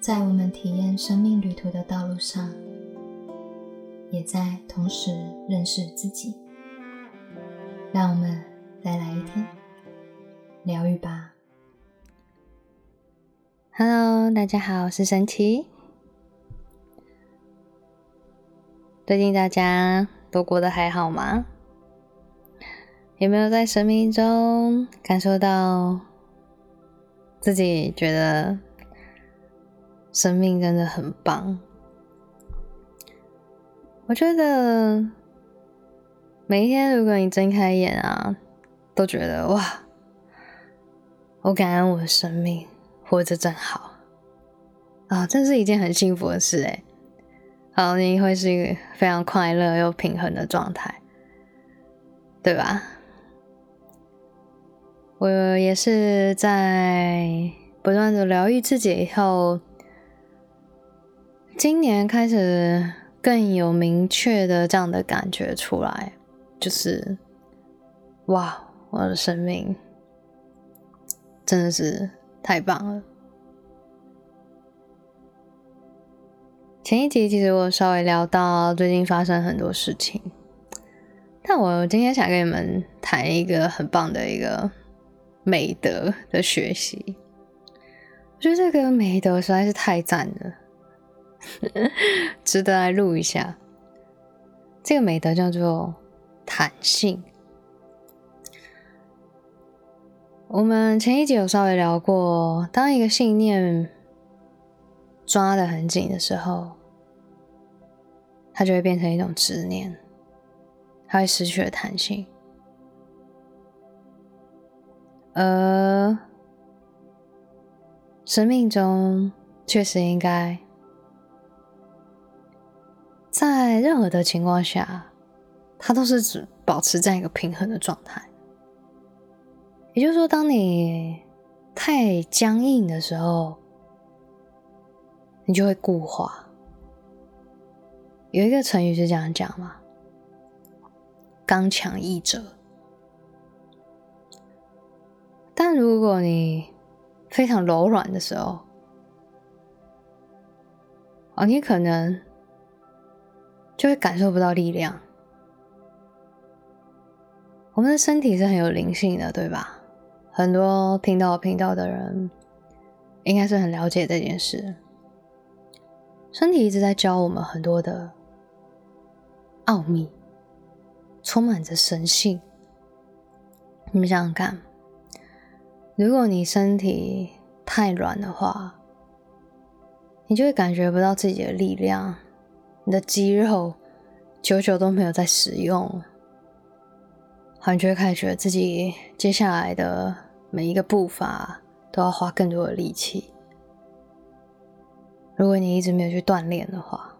在我们体验生命旅途的道路上，也在同时认识自己。让我们再来一天疗愈吧。Hello，大家好，我是神奇。最近大家都过得还好吗？有没有在生命中感受到自己觉得？生命真的很棒，我觉得每一天，如果你睁开眼啊，都觉得哇，我感恩我的生命活着真好啊，这是一件很幸福的事哎。好，你会是一个非常快乐又平衡的状态，对吧？我也是在不断的疗愈自己以后。今年开始更有明确的这样的感觉出来，就是哇，我的生命真的是太棒了。前一集其实我稍微聊到最近发生很多事情，但我今天想跟你们谈一个很棒的一个美德的学习。我觉得这个美德实在是太赞了。值得来录一下。这个美德叫做弹性。我们前一集有稍微聊过，当一个信念抓得很紧的时候，它就会变成一种执念，它会失去了弹性。而生命中确实应该。在任何的情况下，它都是只保持在一个平衡的状态。也就是说，当你太僵硬的时候，你就会固化。有一个成语是这样讲嘛：“刚强易折。”但如果你非常柔软的时候，啊，你可能。就会感受不到力量。我们的身体是很有灵性的，对吧？很多听到频道的人应该是很了解这件事。身体一直在教我们很多的奥秘，充满着神性。你们想想看，如果你身体太软的话，你就会感觉不到自己的力量。你的肌肉久久都没有在使用，好，你就会开始觉得自己接下来的每一个步伐都要花更多的力气。如果你一直没有去锻炼的话，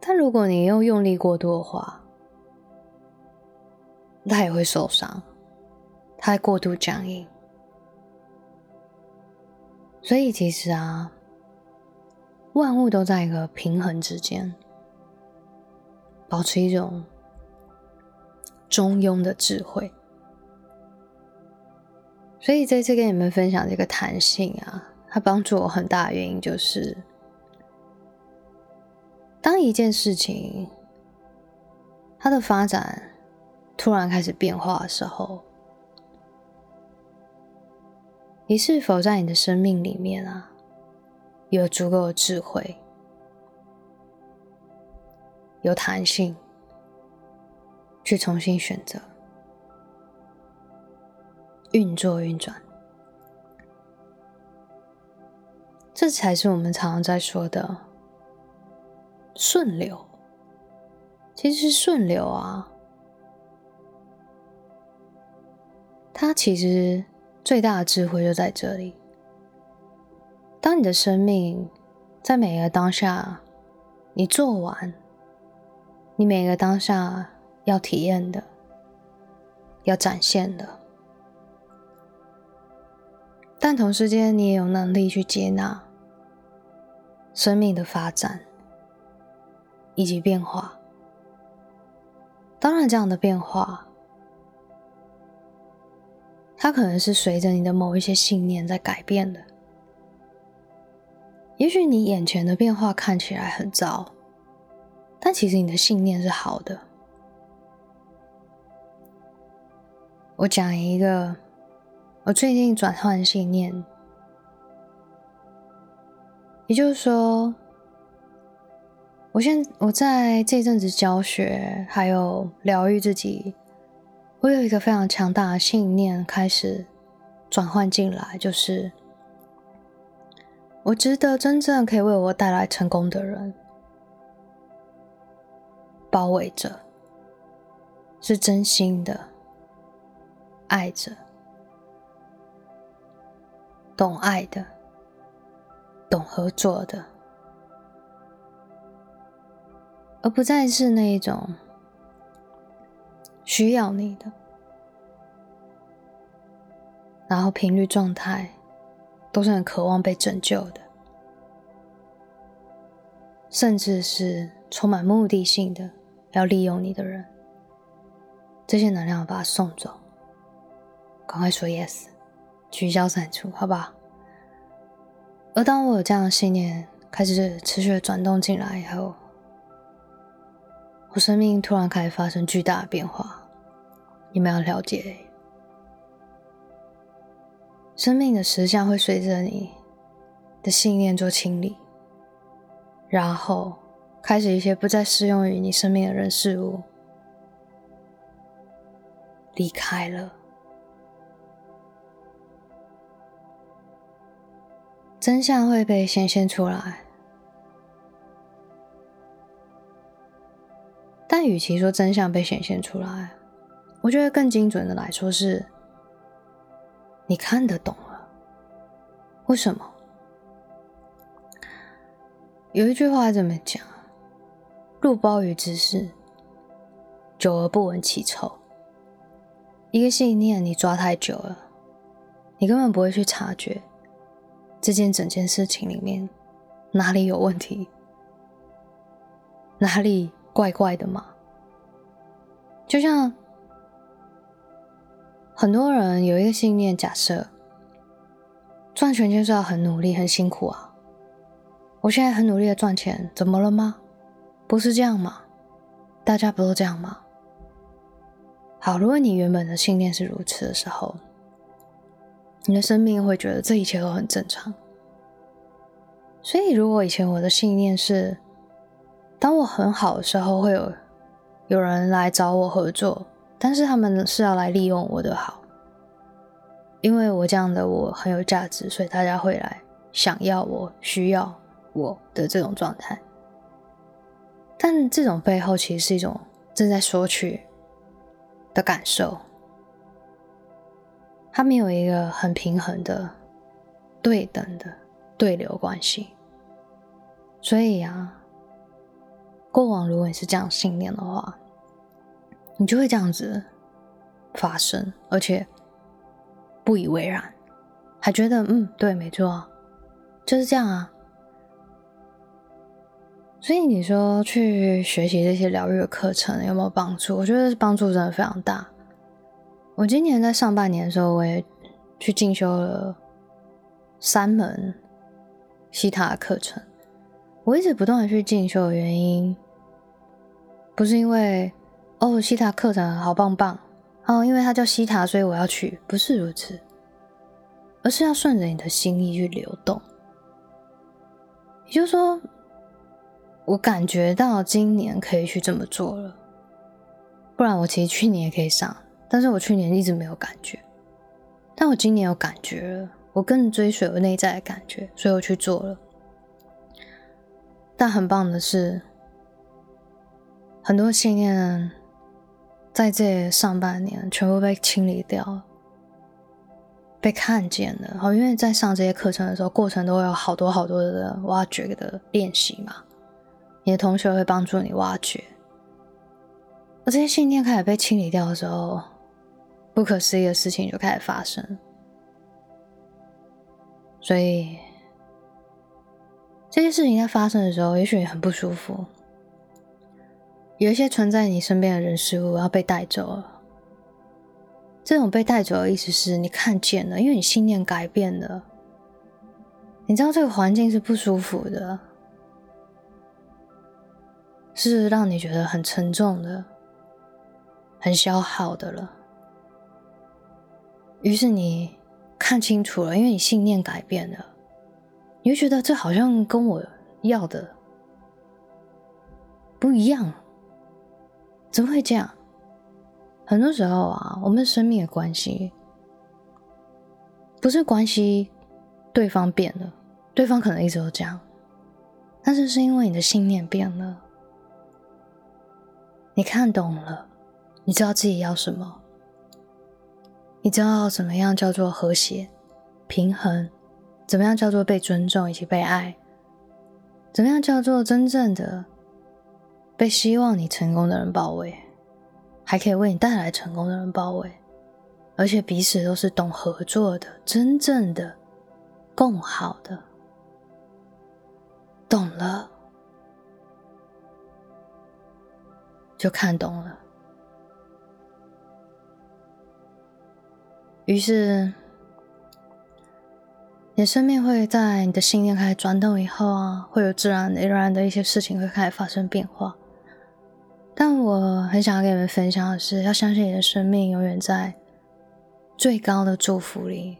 但如果你又用力过度的话，它也会受伤，它会过度僵硬。所以其实啊。万物都在一个平衡之间，保持一种中庸的智慧。所以这次跟你们分享这个弹性啊，它帮助我很大的原因就是，当一件事情它的发展突然开始变化的时候，你是否在你的生命里面啊？有足够的智慧，有弹性，去重新选择运作运转，这才是我们常常在说的顺流。其实顺流啊，它其实最大的智慧就在这里。当你的生命在每个当下，你做完，你每个当下要体验的、要展现的，但同时间你也有能力去接纳生命的发展以及变化。当然，这样的变化，它可能是随着你的某一些信念在改变的。也许你眼前的变化看起来很糟，但其实你的信念是好的。我讲一个，我最近转换信念，也就是说，我现我在这阵子教学还有疗愈自己，我有一个非常强大的信念开始转换进来，就是我值得真正可以为我带来成功的人包围着，是真心的。爱着，懂爱的，懂合作的，而不再是那一种需要你的，然后频率状态都是很渴望被拯救的，甚至是充满目的性的要利用你的人，这些能量把它送走。赶快说 yes，取消散除，好不好？而当我有这样的信念开始持续的转动进来以后，我生命突然开始发生巨大的变化。你们要了解，生命的实相会随着你的信念做清理，然后开始一些不再适用于你生命的人事物离开了。真相会被显现出来，但与其说真相被显现出来，我觉得更精准的来说是，你看得懂了。为什么？有一句话这么讲：“入鲍鱼之事，久而不闻其臭。”一个信念你抓太久了，你根本不会去察觉。这件整件事情里面哪里有问题？哪里怪怪的嘛？就像很多人有一个信念，假设赚钱就是要很努力、很辛苦啊。我现在很努力的赚钱，怎么了吗？不是这样吗？大家不都这样吗？好，如果你原本的信念是如此的时候。你的生命会觉得这一切都很正常，所以如果以前我的信念是，当我很好的时候会有有人来找我合作，但是他们是要来利用我的好，因为我这样的我很有价值，所以大家会来想要我、需要我的这种状态。但这种背后其实是一种正在索取的感受。他没有一个很平衡的、对等的对流关系，所以啊，过往如果你是这样信念的话，你就会这样子发生，而且不以为然，还觉得嗯，对，没错，就是这样啊。所以你说去学习这些疗愈的课程有没有帮助？我觉得帮助真的非常大。我今年在上半年的时候，我也去进修了三门西塔的课程。我一直不断的去进修的原因，不是因为哦西塔课程好棒棒哦，因为它叫西塔，所以我要去，不是如此，而是要顺着你的心意去流动。也就是说，我感觉到今年可以去这么做了，不然我其实去年也可以上。但是我去年一直没有感觉，但我今年有感觉了，我更追随我内在的感觉，所以我去做了。但很棒的是，很多信念在这上半年全部被清理掉，被看见了。好，因为在上这些课程的时候，过程都会有好多好多的挖掘的练习嘛，你的同学会帮助你挖掘，而这些信念开始被清理掉的时候。不可思议的事情就开始发生，所以这些事情在发生的时候，也许很不舒服。有一些存在你身边的人事物要被带走了。这种被带走的意思是你看见了，因为你信念改变了，你知道这个环境是不舒服的，是让你觉得很沉重的、很消耗的了。于是你看清楚了，因为你信念改变了，你就觉得这好像跟我要的不一样，怎么会这样？很多时候啊，我们生命的关系不是关系对方变了。对方可能一直都这样，但是是因为你的信念变了，你看懂了，你知道自己要什么，你知道怎么样叫做和谐、平衡，怎么样叫做被尊重以及被爱，怎么样叫做真正的被希望你成功的人包围，还可以为你带来成功的人包围，而且彼此都是懂合作的、真正的共好的。懂了，就看懂了。于是，你的生命会在你的信念开始转动以后啊，会有自然而然的一些事情会开始发生变化。但我很想要跟你们分享的是，要相信你的生命永远在最高的祝福里，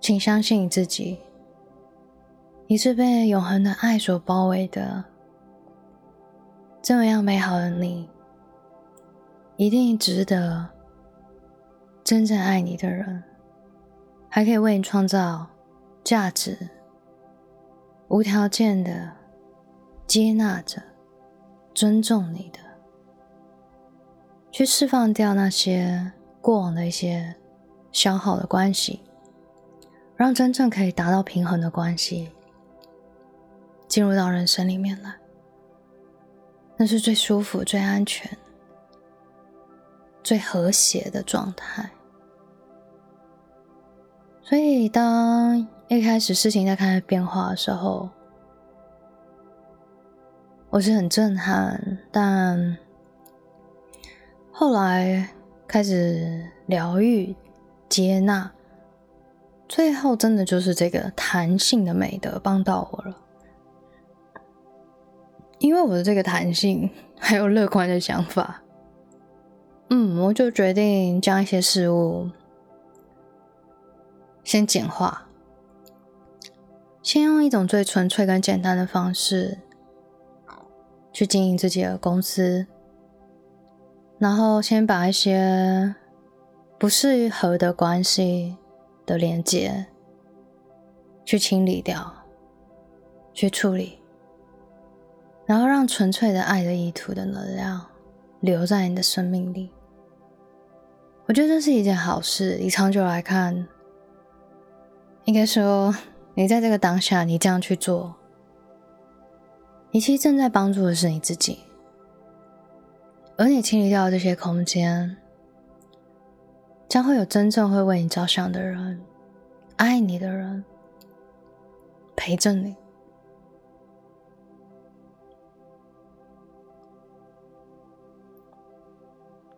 请相信你自己。你是被永恒的爱所包围的，这么样美好的你，一定值得真正爱你的人，还可以为你创造价值，无条件的接纳着、尊重你的，去释放掉那些过往的一些消耗的关系，让真正可以达到平衡的关系。进入到人生里面来，那是最舒服、最安全、最和谐的状态。所以，当一开始事情在开始变化的时候，我是很震撼。但后来开始疗愈、接纳，最后真的就是这个弹性的美德帮到我了。因为我的这个弹性还有乐观的想法，嗯，我就决定将一些事物先简化，先用一种最纯粹跟简单的方式去经营自己的公司，然后先把一些不适合的关系的连接去清理掉，去处理。然后让纯粹的爱的意图的能量留在你的生命里，我觉得这是一件好事。以长久来看，应该说，你在这个当下，你这样去做，你其实正在帮助的是你自己。而你清理掉这些空间，将会有真正会为你着想的人、爱你的人陪着你。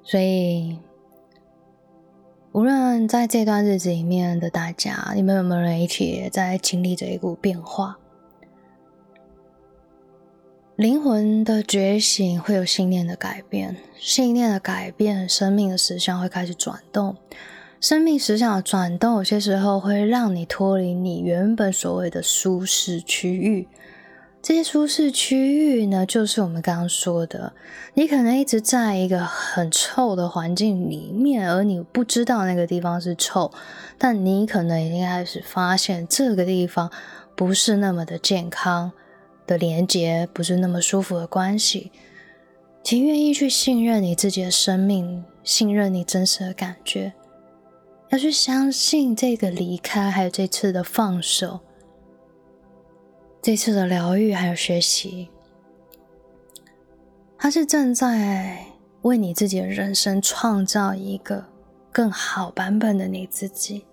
所以，无论在这段日子里面的大家，你们有没有人一起在经历着一股变化？灵魂的觉醒会有信念的改变，信念的改变，生命的实相会开始转动。生命实相的转动，有些时候会让你脱离你原本所谓的舒适区域。这些舒适区域呢，就是我们刚刚说的，你可能一直在一个很臭的环境里面，而你不知道那个地方是臭，但你可能已经开始发现这个地方不是那么的健康的连接，不是那么舒服的关系。请愿意去信任你自己的生命，信任你真实的感觉，要去相信这个离开，还有这次的放手。这次的疗愈还有学习，它是正在为你自己的人生创造一个更好版本的你自己。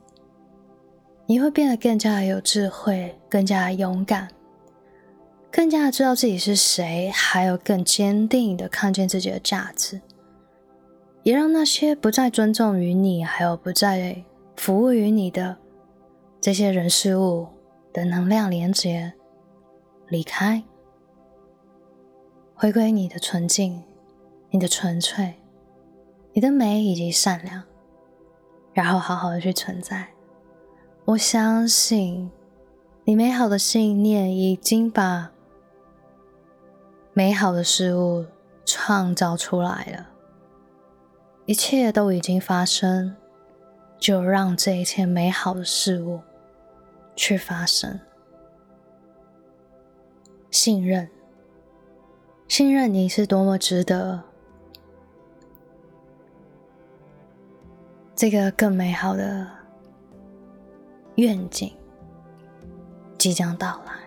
你会变得更加有智慧，更加勇敢，更加的知道自己是谁，还有更坚定的看见自己的价值，也让那些不再尊重于你，还有不再服务于你的这些人事物的能量连接离开，回归你的纯净、你的纯粹、你的美以及善良，然后好好的去存在。我相信你美好的信念已经把美好的事物创造出来了，一切都已经发生。就让这一切美好的事物去发生。信任，信任你是多么值得这个更美好的愿景即将到来。